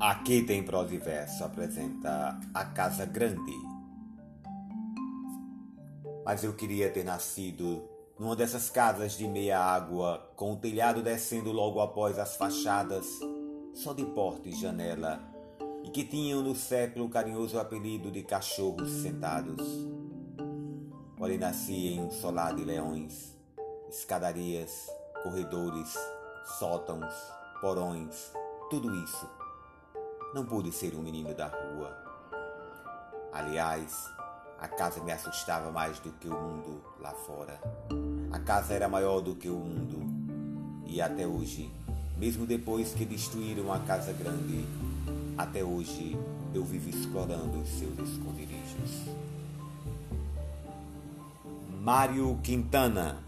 Aqui tem prosa e verso apresenta a Casa Grande. Mas eu queria ter nascido numa dessas casas de meia água, com o telhado descendo logo após as fachadas, só de porta e janela, e que tinham no século o carinhoso apelido de cachorros sentados. Porém nasci em um solar de leões, escadarias, corredores, sótãos, porões, tudo isso não pude ser um menino da rua. Aliás, a casa me assustava mais do que o mundo lá fora. A casa era maior do que o mundo. E até hoje, mesmo depois que destruíram a casa grande, até hoje eu vivo explorando os seus esconderijos. Mário Quintana